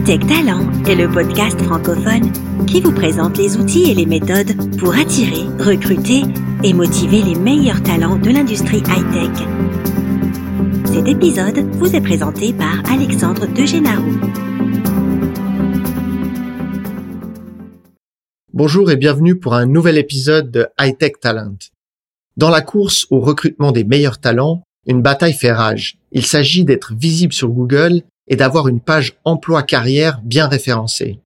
Hightech Talent est le podcast francophone qui vous présente les outils et les méthodes pour attirer, recruter et motiver les meilleurs talents de l'industrie high-tech. Cet épisode vous est présenté par Alexandre Degenaro. Bonjour et bienvenue pour un nouvel épisode de Hightech Talent. Dans la course au recrutement des meilleurs talents, une bataille fait rage. Il s'agit d'être visible sur Google et d'avoir une page emploi carrière bien référencée.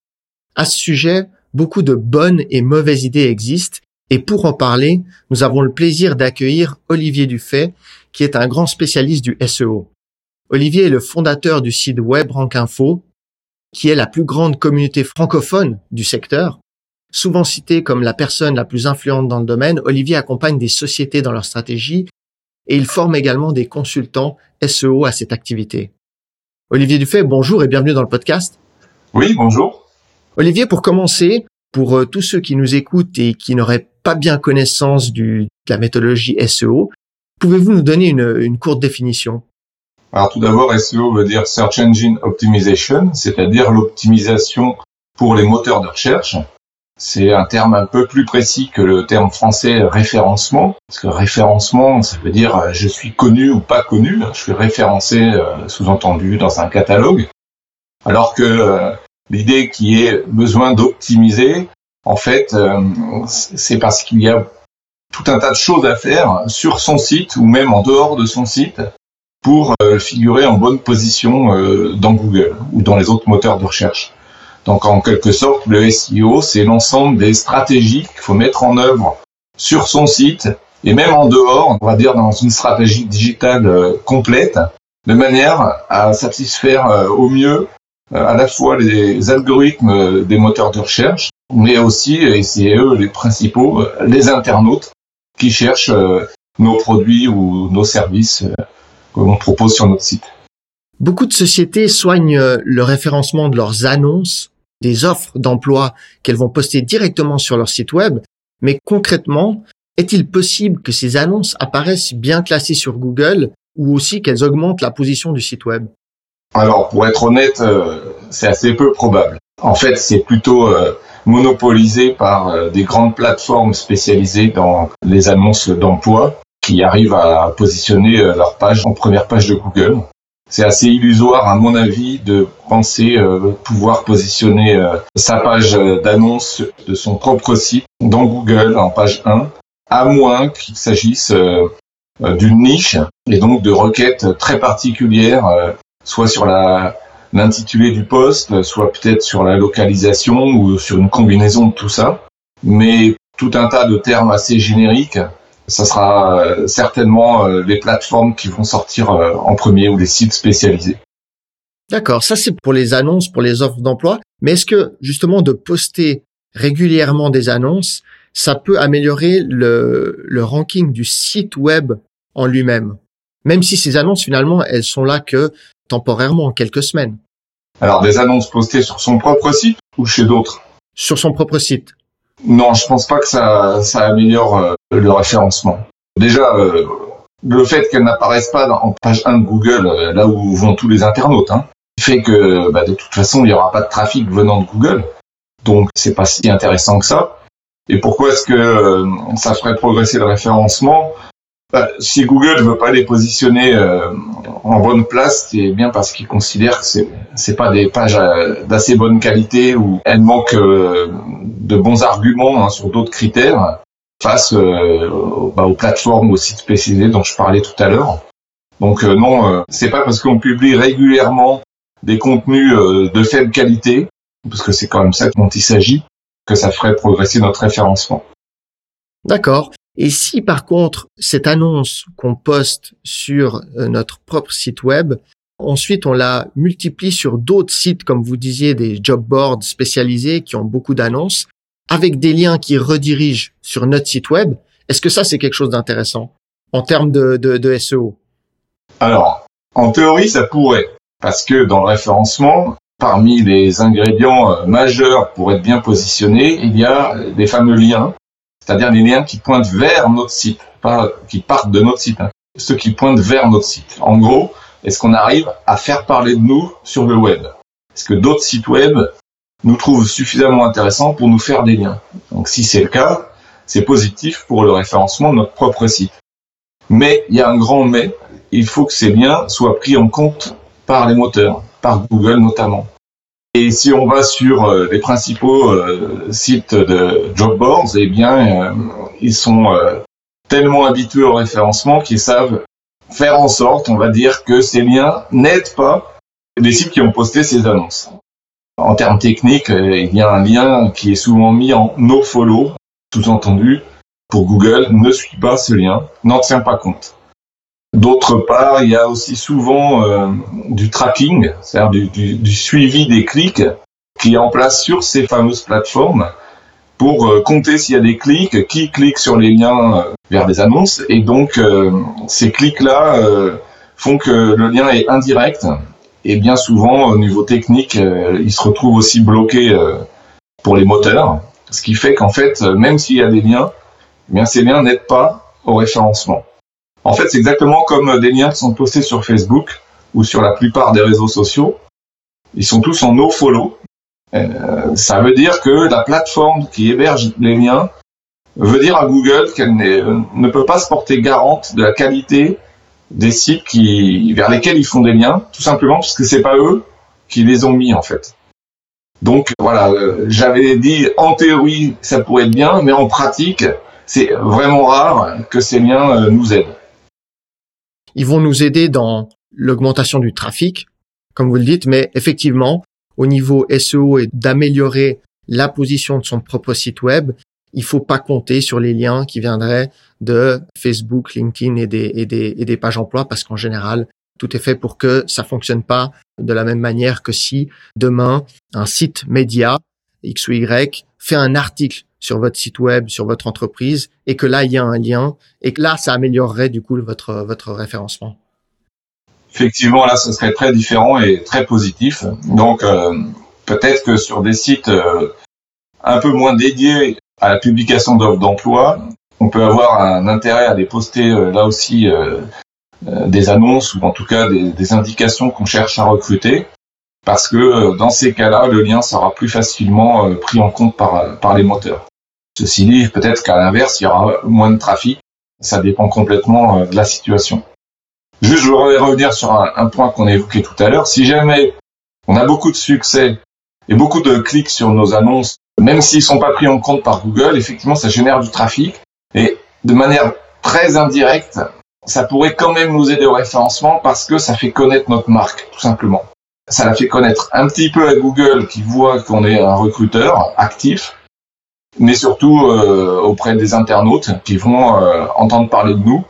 À ce sujet, beaucoup de bonnes et mauvaises idées existent et pour en parler, nous avons le plaisir d'accueillir Olivier Dufay, qui est un grand spécialiste du SEO. Olivier est le fondateur du site web Rank Info, qui est la plus grande communauté francophone du secteur. Souvent cité comme la personne la plus influente dans le domaine, Olivier accompagne des sociétés dans leur stratégie et il forme également des consultants SEO à cette activité. Olivier Dufay, bonjour et bienvenue dans le podcast. Oui, bonjour. Olivier, pour commencer, pour euh, tous ceux qui nous écoutent et qui n'auraient pas bien connaissance du, de la méthodologie SEO, pouvez-vous nous donner une, une courte définition? Alors tout d'abord, SEO veut dire Search Engine Optimization, c'est-à-dire l'optimisation pour les moteurs de recherche. C'est un terme un peu plus précis que le terme français référencement, parce que référencement, ça veut dire euh, je suis connu ou pas connu, je suis référencé, euh, sous-entendu, dans un catalogue, alors que euh, l'idée qui est besoin d'optimiser, en fait, c'est parce qu'il y a tout un tas de choses à faire sur son site ou même en dehors de son site pour figurer en bonne position dans Google ou dans les autres moteurs de recherche. Donc en quelque sorte, le SEO, c'est l'ensemble des stratégies qu'il faut mettre en œuvre sur son site et même en dehors, on va dire dans une stratégie digitale euh, complète, de manière à satisfaire euh, au mieux euh, à la fois les algorithmes des moteurs de recherche, mais aussi, et c'est eux les principaux, les internautes qui cherchent nos produits ou nos services que l'on propose sur notre site. Beaucoup de sociétés soignent le référencement de leurs annonces des offres d'emploi qu'elles vont poster directement sur leur site web, mais concrètement, est-il possible que ces annonces apparaissent bien classées sur Google ou aussi qu'elles augmentent la position du site web? Alors, pour être honnête, euh, c'est assez peu probable. En fait, c'est plutôt euh, monopolisé par euh, des grandes plateformes spécialisées dans les annonces d'emploi qui arrivent à positionner leur page en première page de Google c'est assez illusoire à mon avis de penser euh, pouvoir positionner euh, sa page d'annonce de son propre site dans Google en page 1, à moins qu'il s'agisse euh, d'une niche et donc de requêtes très particulières, soit sur la l'intitulé du poste, soit peut-être sur la localisation ou sur une combinaison de tout ça. Mais tout un tas de termes assez génériques ça sera euh, certainement euh, les plateformes qui vont sortir euh, en premier ou les sites spécialisés. D'accord, ça c'est pour les annonces, pour les offres d'emploi. Mais est-ce que justement de poster régulièrement des annonces, ça peut améliorer le, le ranking du site web en lui-même? Même si ces annonces finalement, elles sont là que temporairement, quelques semaines. Alors des annonces postées sur son propre site ou chez d'autres? Sur son propre site. Non, je pense pas que ça, améliore euh, le référencement. Déjà, euh, le fait qu'elle n'apparaisse pas en page 1 de Google, euh, là où vont tous les internautes, hein, fait que bah, de toute façon, il n'y aura pas de trafic venant de Google. Donc, c'est pas si intéressant que ça. Et pourquoi est-ce que ça ferait progresser le référencement? Bah, si Google ne veut pas les positionner en bonne place, c'est bien parce qu'ils considèrent que c'est pas des pages d'assez bonne qualité ou elles manquent de bons arguments hein, sur d'autres critères face bah, aux plateformes, aux sites spécialisés dont je parlais tout à l'heure. Donc non, c'est pas parce qu'on publie régulièrement des contenus de faible qualité, parce que c'est quand même ça dont il s'agit, que ça ferait progresser notre référencement. D'accord. Et si par contre cette annonce qu'on poste sur euh, notre propre site web, ensuite on la multiplie sur d'autres sites, comme vous disiez, des job boards spécialisés qui ont beaucoup d'annonces, avec des liens qui redirigent sur notre site web, est-ce que ça c'est quelque chose d'intéressant en termes de, de, de SEO Alors, en théorie, ça pourrait, parce que dans le référencement, parmi les ingrédients euh, majeurs pour être bien positionné, il y a des fameux liens c'est-à-dire les liens qui pointent vers notre site, pas qui partent de notre site, hein. ceux qui pointent vers notre site. En gros, est-ce qu'on arrive à faire parler de nous sur le web? Est-ce que d'autres sites web nous trouvent suffisamment intéressants pour nous faire des liens Donc si c'est le cas, c'est positif pour le référencement de notre propre site. Mais il y a un grand mais, il faut que ces liens soient pris en compte par les moteurs, par Google notamment. Et si on va sur euh, les principaux euh, sites de job boards, eh bien, euh, ils sont tellement habitués au référencement qu'ils savent faire en sorte, on va dire, que ces liens n'aident pas les sites qui ont posté ces annonces. En termes techniques, il y a un lien qui est souvent mis en no-follow, sous-entendu, pour Google, ne suit pas ce lien, n'en tient pas compte. D'autre part, il y a aussi souvent euh, du tracking, c'est-à-dire du, suivi des clics qui est en place sur ces fameuses plateformes pour euh, compter s'il y a des clics, qui clique sur les liens euh, vers des annonces. Et donc, ces clics-là font que le lien est indirect. Et bien souvent, au niveau technique, il se retrouve aussi bloqué pour les moteurs. Ce qui fait qu'en fait, même s'il y a des liens, eh bien ces liens n'aident pas au référencement. En fait, c'est exactement comme des liens qui sont postés sur Facebook ou sur la plupart des réseaux sociaux. Ils sont tous en no-follow. Euh, ça veut dire que la plateforme qui héberge les liens veut dire à Google qu'elle ne peut pas se porter garante de la qualité des sites vers lesquels ils font des liens, tout simplement parce que c'est pas eux qui les ont mis en fait. Donc voilà, euh, j'avais dit en théorie ça pourrait être bien, mais en pratique c'est vraiment rare que ces liens euh, nous aident. Ils vont nous aider dans l'augmentation du trafic, comme vous le dites, mais effectivement, au niveau SEO et d'améliorer la position de son propre site web, il faut pas compter sur les liens qui viendraient de Facebook, LinkedIn et des, pages emploi parce qu'en général, tout est fait pour que ça fonctionne pas de la même manière que si demain un site média X ou Y fait un article sur votre site web, sur votre entreprise, et que là, il y a un lien, et que là, ça améliorerait du coup votre, votre référencement. Effectivement, là, ce serait très différent et très positif. Donc, euh, peut-être que sur des sites euh, un peu moins dédiés à la publication d'offres d'emploi, on peut avoir un intérêt à les euh, là aussi des annonces ou en tout cas des, indications qu'on cherche à recruter parce que dans ces cas-là, le lien sera plus facilement pris en compte par, par les moteurs. Ceci dit, peut-être qu'à l'inverse, il y aura moins de trafic. Ça dépend complètement euh, de la situation. Juste, je voudrais revenir sur un, point qu'on a évoqué tout à l'heure. Si jamais on a beaucoup de succès et beaucoup de clics sur nos annonces, même s'ils sont pas pris en compte par Google, effectivement, ça génère du trafic. Et de manière très indirecte, ça pourrait quand même nous aider au référencement parce que ça fait connaître notre marque, tout simplement. Ça la fait connaître un petit peu à Google qui voit qu'on est un recruteur actif mais surtout euh, auprès des internautes qui vont euh, entendre parler de nous.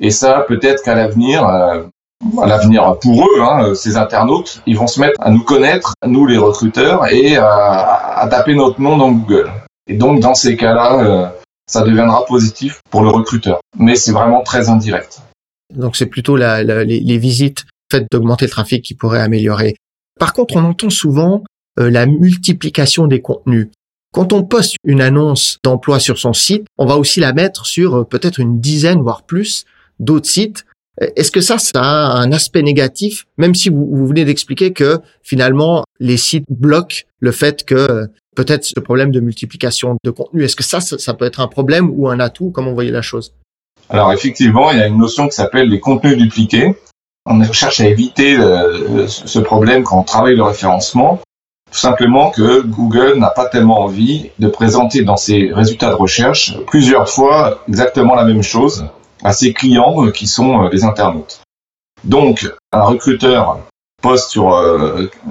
Et ça, peut-être qu'à l'avenir, euh, à l'avenir pour eux, hein, ces internautes, ils vont se mettre à nous connaître, nous les recruteurs, et à, taper notre nom dans Google. Et donc, dans ces cas-là, ça deviendra positif pour le recruteur. Mais c'est vraiment très indirect. Donc, c'est plutôt les, visites faites d'augmenter le trafic qui pourraient améliorer. Par contre, on entend souvent la multiplication des contenus. Quand on poste une annonce d'emploi sur son site, on va aussi la mettre sur euh, peut-être une dizaine, voire plus, d'autres sites. Est-ce que ça, ça a un aspect négatif, même si vous, venez d'expliquer que finalement les sites bloquent le fait que peut-être ce problème de multiplication de contenu, est-ce que ça, ça, peut être un problème ou un atout? Comment vous voyez la chose? Alors effectivement, il y a une notion qui s'appelle les contenus dupliqués. On cherche à éviter euh, ce problème quand on travaille le référencement. Tout simplement que Google n'a pas tellement envie de présenter dans ses résultats de recherche plusieurs fois exactement la même chose à ses clients euh, qui sont euh, les internautes. Donc, un recruteur poste sur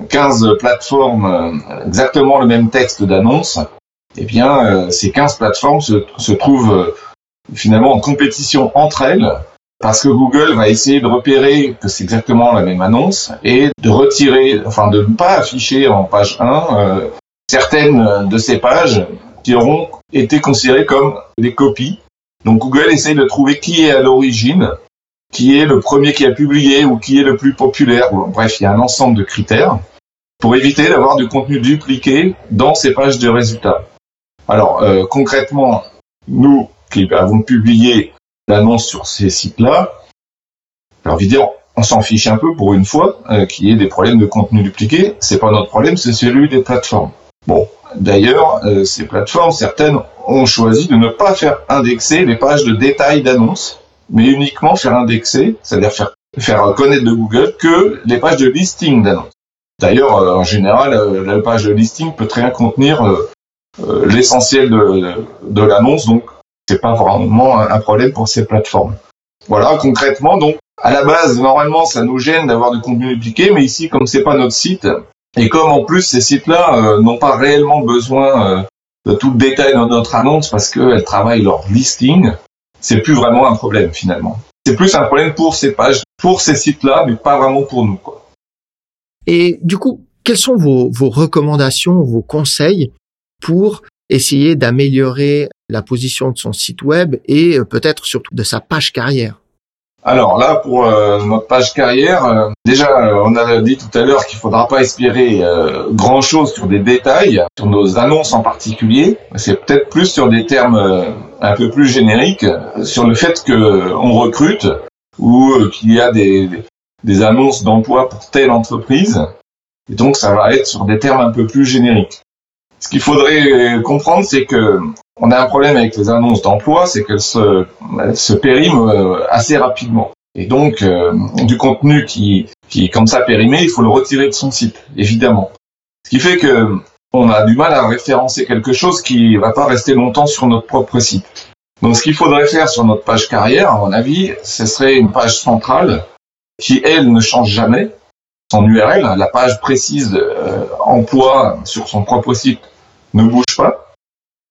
15 euh, plateformes exactement le même texte d'annonce, eh bien, ces 15 plateformes se, trouvent finalement en compétition entre elles parce que Google va essayer de repérer que c'est exactement la même annonce et de retirer, enfin de ne pas afficher en page 1 euh, certaines de ces pages qui auront été considérées comme des copies. Donc Google essaye de trouver qui est à l'origine, qui est le premier qui a publié ou qui est le plus populaire. Bref, il y a un ensemble de critères pour éviter d'avoir du contenu dupliqué dans ces pages de résultats. Alors euh, concrètement, nous qui avons publié l'annonce sur ces sites-là, j'ai envie on s'en fiche un peu pour une fois euh, qu'il y ait des problèmes de contenu dupliqué. C'est pas notre problème, c'est celui des plateformes. Bon, d'ailleurs, euh, ces plateformes, certaines ont choisi de ne pas faire indexer les pages de détail d'annonces, mais uniquement faire indexer, c'est-à-dire faire, faire connaître de Google que les pages de listing d'annonces. D'ailleurs, euh, en général, la page de listing peut très bien contenir l'essentiel de, de l'annonce, donc c'est pas vraiment un problème pour ces plateformes. Voilà, concrètement, donc, à la base, normalement, ça nous gêne d'avoir du contenu dupliqué, mais ici, comme c'est pas notre site, et comme en plus ces sites-là euh, n'ont pas réellement besoin euh, de tout le détail dans notre annonce parce qu'elles travaillent leur listing, c'est plus vraiment un problème finalement. C'est plus un problème pour ces pages, pour ces sites-là, mais pas vraiment pour nous. Quoi. Et du coup, quelles sont vos, vos recommandations, vos conseils pour essayer d'améliorer la position de son site web et euh, peut-être surtout de sa page carrière? Alors là, pour euh, notre page carrière, euh, déjà, on a dit tout à l'heure qu'il faudra pas espérer grand-chose sur des détails, sur nos annonces en particulier. C'est peut-être plus sur des termes un peu plus génériques, sur le fait qu'on recrute ou qu'il y a des, des annonces d'emploi pour telle entreprise. Et donc, ça va être sur des termes un peu plus génériques. Ce qu'il faudrait comprendre, c'est que on a un problème avec les annonces d'emploi, c'est qu'elles se, périment euh, assez rapidement. Et donc, euh, du contenu qui, qui est comme ça périmé, il faut le retirer de son site, évidemment. Ce qui fait que on a du mal à référencer quelque chose qui va pas rester longtemps sur notre propre site. Donc, ce qu'il faudrait faire sur notre page carrière, à mon avis, ce serait une page centrale qui, elle, ne change jamais. Son URL, la page précise euh, emploi sur son propre site, ne bouge pas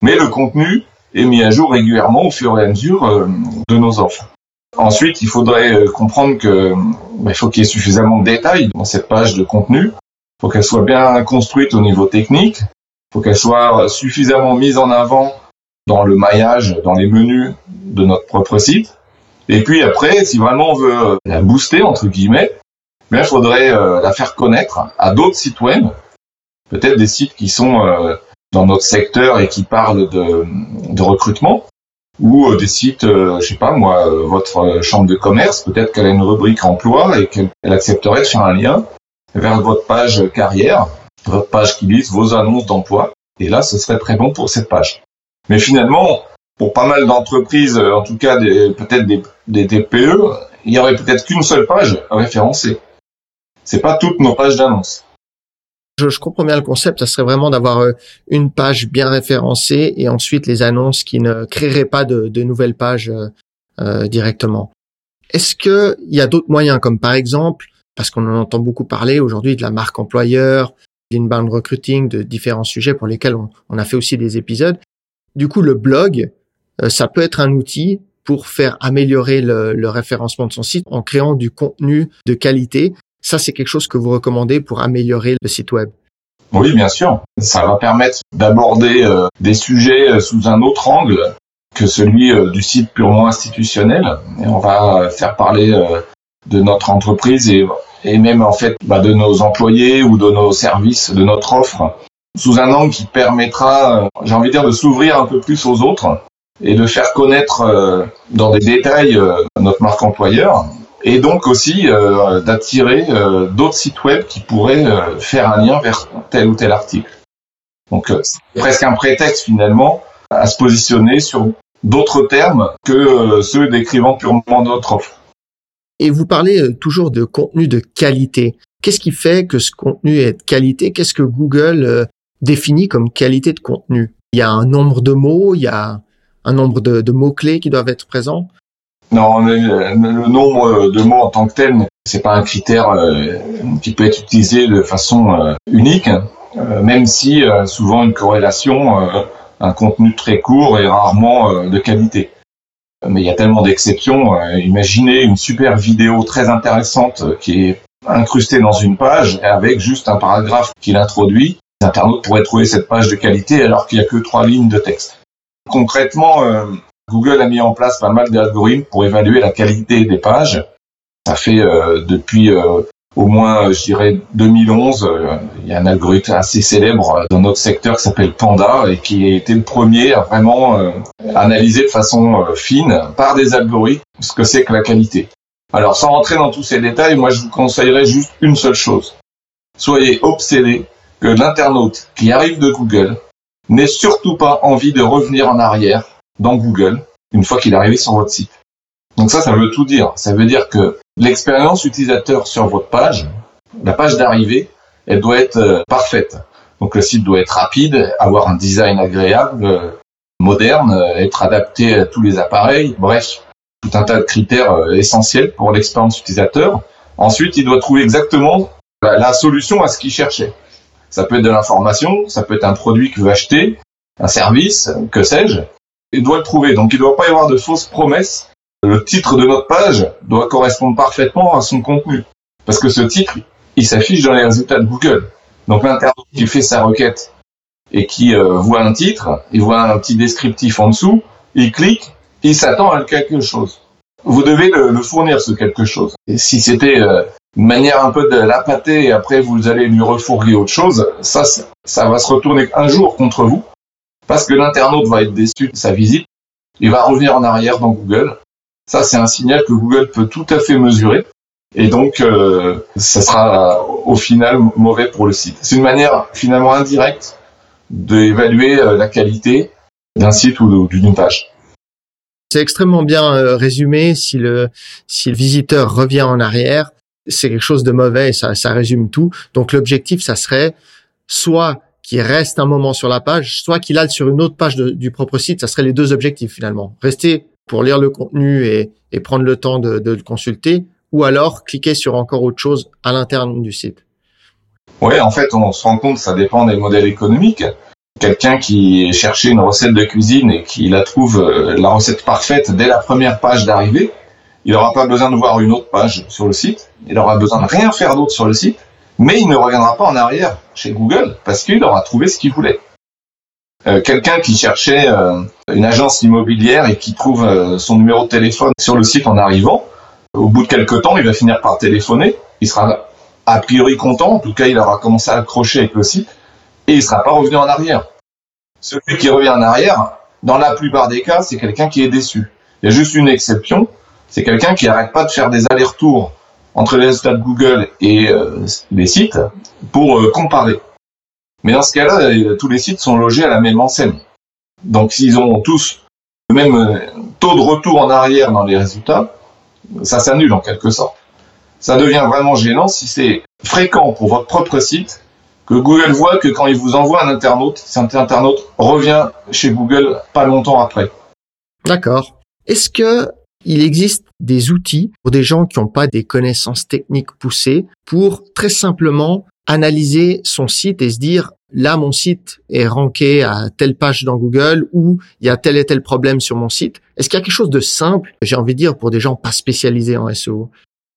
mais le contenu est mis à jour régulièrement au fur et à mesure euh, de nos offres. Ensuite, il faudrait euh, comprendre que bah, il faut qu'il y ait suffisamment de détails dans cette page de contenu. Il faut qu'elle soit bien construite au niveau technique. Il faut qu'elle soit suffisamment mise en avant dans le maillage, dans les menus de notre propre site. Et puis après, si vraiment on veut la booster entre guillemets, il faudrait euh, la faire connaître à d'autres sites web, peut-être des sites qui sont dans notre secteur et qui parlent de, recrutement ou euh, des sites, euh, je sais pas moi, euh, votre chambre de commerce, peut-être qu'elle a une rubrique emploi et qu'elle accepterait de faire un lien vers votre page carrière, votre page qui liste vos annonces d'emploi. Et là, ce serait très bon pour cette page. Mais finalement, pour pas mal d'entreprises, en tout cas peut-être des, des TPE, il y aurait peut-être qu'une seule page à référencer. C'est pas toutes nos pages d'annonces. Je, comprends bien le concept, ça serait vraiment d'avoir euh, une page bien référencée et ensuite les annonces qui ne créeraient pas de, nouvelles pages euh, euh directement. Est-ce qu'il y a d'autres moyens, comme par exemple, parce qu'on en entend beaucoup parler aujourd'hui de la marque employeur, d'inbound recruiting, de différents sujets pour lesquels on, a fait aussi des épisodes. Du coup, le blog, ça peut être un outil pour faire améliorer le, le référencement de son site en créant du contenu de qualité ça, c'est quelque chose que vous recommandez pour améliorer le site web? Oui, bien sûr. Ça va permettre d'aborder euh, des sujets euh, sous un autre angle que celui euh, du site purement institutionnel. On va faire parler de notre entreprise et, et même en fait bah, de nos employés ou de nos services, de notre offre, sous un angle qui permettra, j'ai envie de dire, de s'ouvrir un peu plus aux autres et de faire connaître dans des détails notre marque employeur et donc aussi euh, d'attirer euh, d'autres sites web qui pourraient euh, faire un lien vers tel ou tel article. Donc c'est presque un prétexte finalement à se positionner sur d'autres termes que ceux décrivant purement notre offre. Et vous parlez toujours de contenu de qualité. Qu'est-ce qui fait que ce contenu est de qualité? Qu'est-ce que Google définit comme qualité de contenu? Il y a un nombre de mots, il y a un nombre de mots-clés qui doivent être présents non, le nombre de mots en tant que tel, c'est pas un critère euh, qui peut être utilisé de façon euh, unique, euh, même si souvent une corrélation, un contenu très court et rarement de qualité. Mais il y a tellement d'exceptions. imaginez une super vidéo très intéressante qui est incrustée dans une page avec juste un paragraphe qui l'introduit. Les internautes pourraient trouver cette page de qualité alors qu'il n'y a que trois lignes de texte. Concrètement, Google a mis en place pas mal d'algorithmes pour évaluer la qualité des pages. Ça fait euh, depuis euh, au moins, je dirais, 2011, euh, il y a un algorithme assez célèbre dans notre secteur qui s'appelle Panda et qui a été le premier à vraiment analyser de façon fine par des algorithmes ce que c'est que la qualité. Alors, sans rentrer dans tous ces détails, moi, je vous conseillerais juste une seule chose. Soyez obsédé que l'internaute qui arrive de Google n'ait surtout pas envie de revenir en arrière dans Google une fois qu'il est arrivé sur votre site. Donc ça, ça veut tout dire. Ça veut dire que l'expérience utilisateur sur votre page, la page d'arrivée, elle doit être euh, parfaite. Donc le site doit être rapide, avoir un design agréable, euh, moderne, euh, être adapté à tous les appareils. Bref, tout un tas de critères essentiels pour l'expérience utilisateur. Ensuite, il doit trouver exactement la solution à ce qu'il cherchait. Ça peut être de l'information, ça peut être un produit qu'il veut acheter, un service, que sais-je. Il doit le trouver. Donc il ne doit pas y avoir de fausses promesses. Le titre de notre page doit correspondre parfaitement à son contenu. Parce que ce titre, il s'affiche dans les résultats de Google. Donc l'internaute qui fait sa requête et qui euh, voit un titre, il voit un petit descriptif en dessous, il clique, il s'attend à quelque chose. Vous devez le, fournir ce quelque chose. Et si c'était euh, une manière un peu de l'appâter et après vous allez lui refourguer autre chose, ça, ça va se retourner un jour contre vous parce que l'internaute va être déçu de sa visite, il va revenir en arrière dans Google. Ça, c'est un signal que Google peut tout à fait mesurer et donc, euh, ça sera au final mauvais pour le site. C'est une manière finalement indirecte d'évaluer euh, la qualité d'un site ou d'une page. C'est extrêmement bien euh, résumé. Si le, si le visiteur revient en arrière, c'est quelque chose de mauvais et ça, ça résume tout. Donc l'objectif, ça serait soit qu'il reste un moment sur la page, soit qu'il aille sur une autre page du propre site. Ça serait les deux objectifs finalement. Rester pour lire le contenu et, prendre le temps de, le consulter, ou alors cliquer sur encore autre chose à l'interne du site Oui, en fait, on se rend compte, ça dépend des modèles économiques. Quelqu'un qui cherchait une recette de cuisine et qui la trouve euh, la recette parfaite dès la première page d'arrivée, il n'aura pas besoin de voir une autre page sur le site, il aura besoin de rien faire d'autre sur le site, mais il ne reviendra pas en arrière chez Google parce qu'il aura trouvé ce qu'il voulait. Euh, quelqu'un qui cherchait euh, une agence immobilière et qui trouve son numéro de téléphone sur le site en arrivant, au bout de quelques temps, il va finir par téléphoner. Il sera a priori content. En tout cas, il aura commencé à accrocher avec le site et il sera pas revenu en arrière. Celui qui revient en arrière, dans la plupart des cas, c'est quelqu'un qui est déçu. Il y a juste une exception. C'est quelqu'un qui n'arrête pas de faire des allers-retours entre les résultats de Google et euh, les sites pour euh, comparer. Mais dans ce cas-là, euh, tous les sites sont logés à la même enseigne. Donc s'ils ont tous le même taux de retour en arrière dans les résultats, ça s'annule en quelque sorte. Ça devient vraiment gênant si c'est fréquent pour votre propre site que Google voit que quand il vous envoie un internaute, cet internaute revient chez Google pas longtemps après. D'accord. Est-ce que il existe des outils pour des gens qui n'ont pas des connaissances techniques poussées pour très simplement analyser son site et se dire là mon site est ranké à telle page dans Google ou il y a tel et tel problème sur mon site. Est-ce qu'il y a quelque chose de simple, j'ai envie de dire, pour des gens pas spécialisés en SEO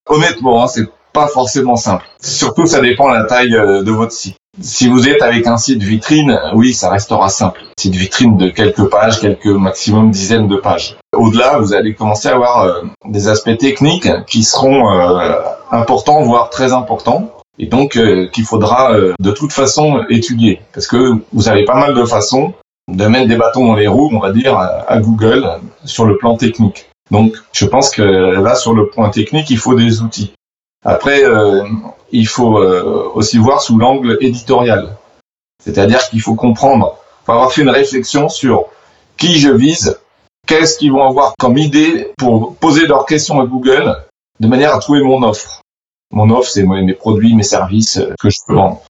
Honnêtement, hein, c'est pas forcément simple. Surtout, ça dépend de la taille euh, de votre site. Si vous êtes avec un site vitrine, oui, ça restera simple. Site vitrine de quelques pages, quelques maximum dizaines de pages. Au-delà, vous allez commencer à avoir euh, des aspects techniques qui seront euh, importants, voire très importants et donc euh, qu'il faudra de toute façon étudier, parce que vous avez pas mal de façons de mettre des bâtons dans les roues, on va dire, à, Google sur le plan technique. Donc je pense que là, sur le point technique, il faut des outils. Après, il faut aussi voir sous l'angle éditorial, c'est-à-dire qu'il faut comprendre, faut avoir fait une réflexion sur qui je vise, qu'est-ce qu'ils vont avoir comme idée pour poser leurs questions à Google de manière à trouver mon offre? Mon offre, c'est mes produits, mes services euh, que je peux vendre.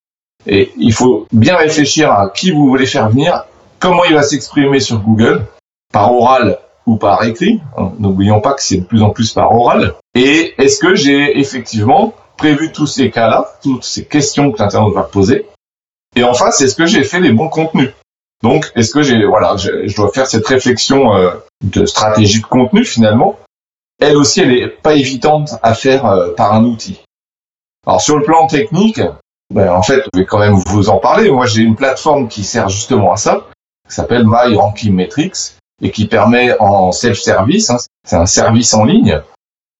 Et il faut bien réfléchir à qui vous voulez faire venir, comment il va s'exprimer sur Google, par oral ou par écrit. N'oublions pas que c'est de plus en plus par oral. Et est-ce que j'ai effectivement prévu tous ces cas-là, toutes ces questions que l'internaute va poser? Et en face, est-ce que j'ai fait les bons contenus? Donc, est-ce que j'ai, voilà, je, dois faire cette réflexion euh, de stratégie de contenu finalement. Elle aussi, elle est pas évidente à faire euh, par un outil. Alors sur le plan technique, ben, en fait, je vais quand même vous en parler. Moi, j'ai une plateforme qui sert justement à ça, qui s'appelle My Metrics et qui permet en self-service, hein, c'est un service en ligne.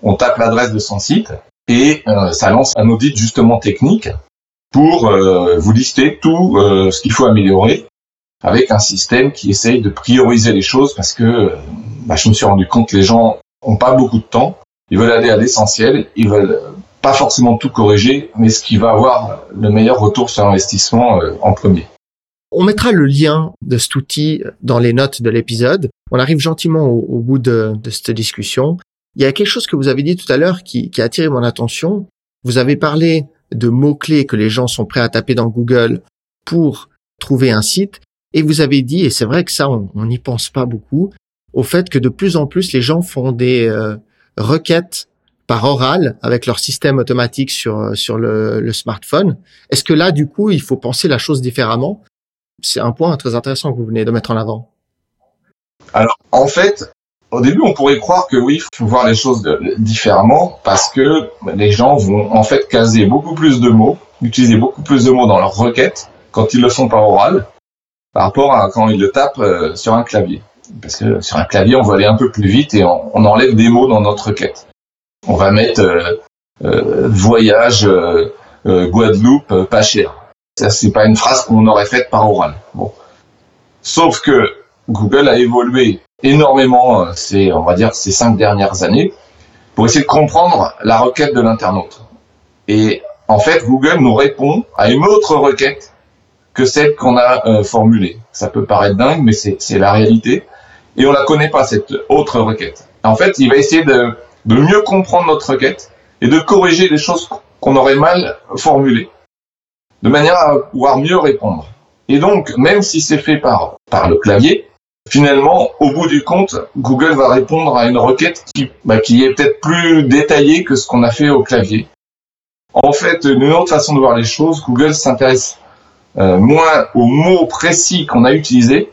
On tape l'adresse de son site et euh, ça lance un audit justement technique pour vous lister tout ce qu'il faut améliorer avec un système qui essaye de prioriser les choses parce que bah, je me suis rendu compte que les gens ont pas beaucoup de temps Ils veulent aller à l'essentiel. Ils veulent pas forcément tout corriger, mais ce qui va avoir le meilleur retour sur investissement euh, en premier. On mettra le lien de cet outil dans les notes de l'épisode. On arrive gentiment au, bout de, cette discussion. Il y a quelque chose que vous avez dit tout à l'heure qui, qui a attiré mon attention. Vous avez parlé de mots-clés que les gens sont prêts à taper dans Google pour trouver un site. Et vous avez dit, et c'est vrai que ça, on n'y pense pas beaucoup, au fait que de plus en plus les gens font des euh, requêtes par oral avec leur système automatique sur euh, sur le, smartphone. Est-ce que là, du coup, il faut penser la chose différemment? C'est un point très intéressant que vous venez de mettre en avant. Alors, en fait, au début, on pourrait croire que oui, il faut voir les choses différemment parce que les gens vont en fait caser beaucoup plus de mots, utiliser beaucoup plus de mots dans leurs requêtes quand ils le font par oral par rapport à quand ils le tapent euh, sur un clavier. Parce que sur un clavier, on va aller un peu plus vite et on, enlève des mots dans notre requête on va mettre euh, euh, voyage Guadeloupe pas cher. Ça c'est pas une phrase qu'on aurait faite par oral. Sauf que Google a évolué énormément ces, on va dire, ces cinq dernières années pour essayer de comprendre la requête de l'internaute. Et en fait, Google nous répond à une autre requête que celle qu'on a formulée. Ça peut paraître dingue, mais c'est la réalité. Et on la connaît pas, cette autre requête. En fait, il va essayer de, mieux comprendre notre requête et de corriger les choses qu'on aurait mal formulées, de manière à pouvoir mieux répondre. Et donc, même si c'est fait par, par le clavier, finalement, au bout du compte, Google va répondre à une requête qui, bah, qui est peut-être plus détaillée que ce qu'on a fait au clavier. En fait, une autre façon de voir les choses, Google s'intéresse euh, moins aux mots précis qu'on a utilisés,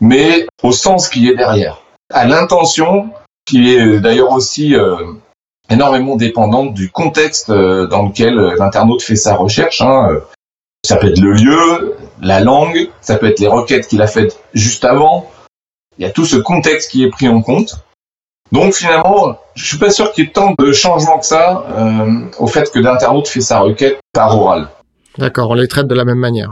mais au sens qui est derrière, à l'intention qui est d'ailleurs aussi euh, énormément dépendante du contexte euh, dans lequel euh, l'internaute fait sa recherche. Hein. Ça peut être le lieu, la langue, ça peut être les requêtes qu'il a faites juste avant. Il y a tout ce contexte qui est pris en compte. Donc finalement, je suis pas sûr qu'il y ait tant de changements que ça euh, au fait que l'internaute fait sa requête par oral. D'accord, on les traite de la même manière.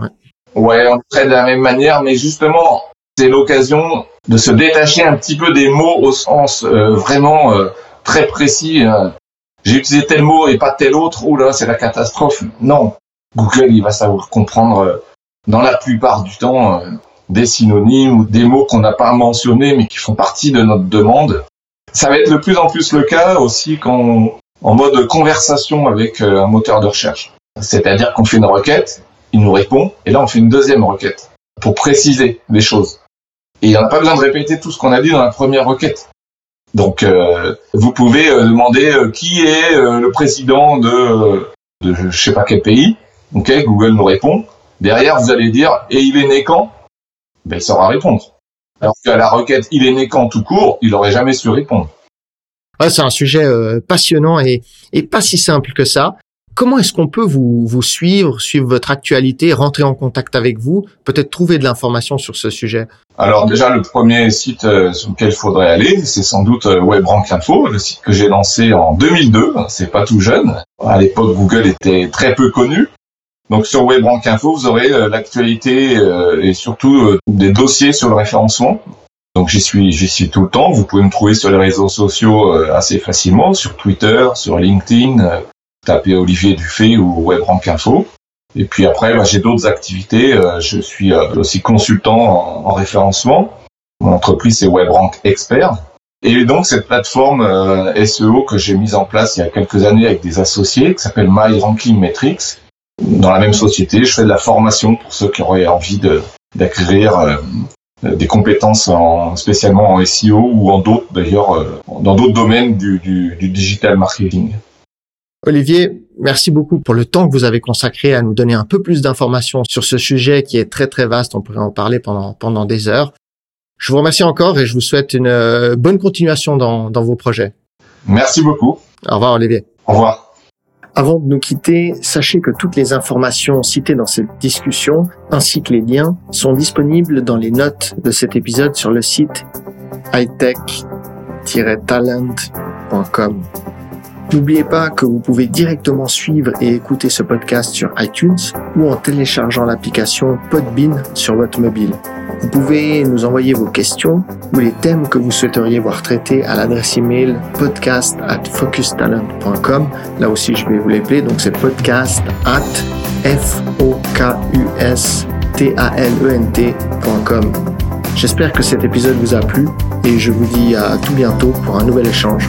Ouais. on les traite de la même manière, mais justement, c'est l'occasion de se détacher un petit peu des mots au sens euh, vraiment euh, très précis. Euh. J'ai utilisé tel mot et pas tel autre. Oh là, c'est la catastrophe. Non, Google, il va savoir comprendre dans la plupart du temps des synonymes ou des mots qu'on n'a pas mentionnés mais qui font partie de notre demande. Ça va être de plus en plus le cas aussi quand en mode conversation avec un moteur de recherche. C'est-à-dire qu'on fait une requête, il nous répond, et là on fait une deuxième requête pour préciser les choses. Et on n'a pas besoin de répéter tout ce qu'on a dit dans la première requête. Donc, euh, vous pouvez euh, demander euh, qui est le président de, de je sais pas quel pays. Ok, Google nous répond. Derrière, vous allez dire et il est né quand? Ben, il saura répondre. Alors qu'à la requête il est né quand tout court, il aurait jamais su répondre. Ouais, c'est un sujet passionnant et pas si simple que ça. Comment est-ce qu'on peut vous, suivre, suivre votre actualité, rentrer en contact avec vous, peut-être trouver de l'information sur ce sujet? Alors déjà, le premier site euh, sur lequel il faudrait aller, c'est sans doute euh, WebRank Info, le site que j'ai lancé en 2002. C'est pas tout jeune. À l'époque, Google était très peu connu. Donc sur WebRank Info, vous aurez euh, l'actualité et surtout des dossiers sur le référencement. Donc j'y suis, j'y suis tout le temps. Vous pouvez me trouver sur les réseaux sociaux assez facilement, sur Twitter, sur LinkedIn, tapez Olivier Dufay ou WebRank Info. Et puis après, bah, j'ai d'autres activités. Euh, je suis euh, aussi consultant en, référencement. Mon entreprise, c'est WebRank Expert. Et donc, cette plateforme euh, SEO que j'ai mise en place il y a quelques années avec des associés, qui s'appelle My. Dans la même société, je fais de la formation pour ceux qui auraient envie d'acquérir des compétences en, spécialement en SEO ou en d'autres, d'ailleurs, dans d'autres domaines du, du, du digital marketing. Olivier, merci beaucoup pour le temps que vous avez consacré à nous donner un peu plus d'informations sur ce sujet qui est très très vaste. On pourrait en parler pendant pendant des heures. Je vous remercie encore et je vous souhaite une euh, bonne continuation dans, dans vos projets. Merci beaucoup. Au revoir Olivier. Au revoir. Avant de nous quitter, sachez que toutes les informations citées dans cette discussion, ainsi que les liens, sont disponibles dans les notes de cet épisode sur le site hightech-talent.com. N'oubliez pas que vous pouvez directement suivre et écouter ce podcast sur iTunes ou en téléchargeant l'application Podbean sur votre mobile. Vous pouvez nous envoyer vos questions ou les thèmes que vous souhaiteriez voir traités à l'adresse email podcast at focustalent.com. Là aussi, je vais vous l'appeler. Donc, c'est podcast at f-o-k-u-s-t-a-l-e-n-t.com. J'espère que cet épisode vous a plu et je vous dis à tout bientôt pour un nouvel échange.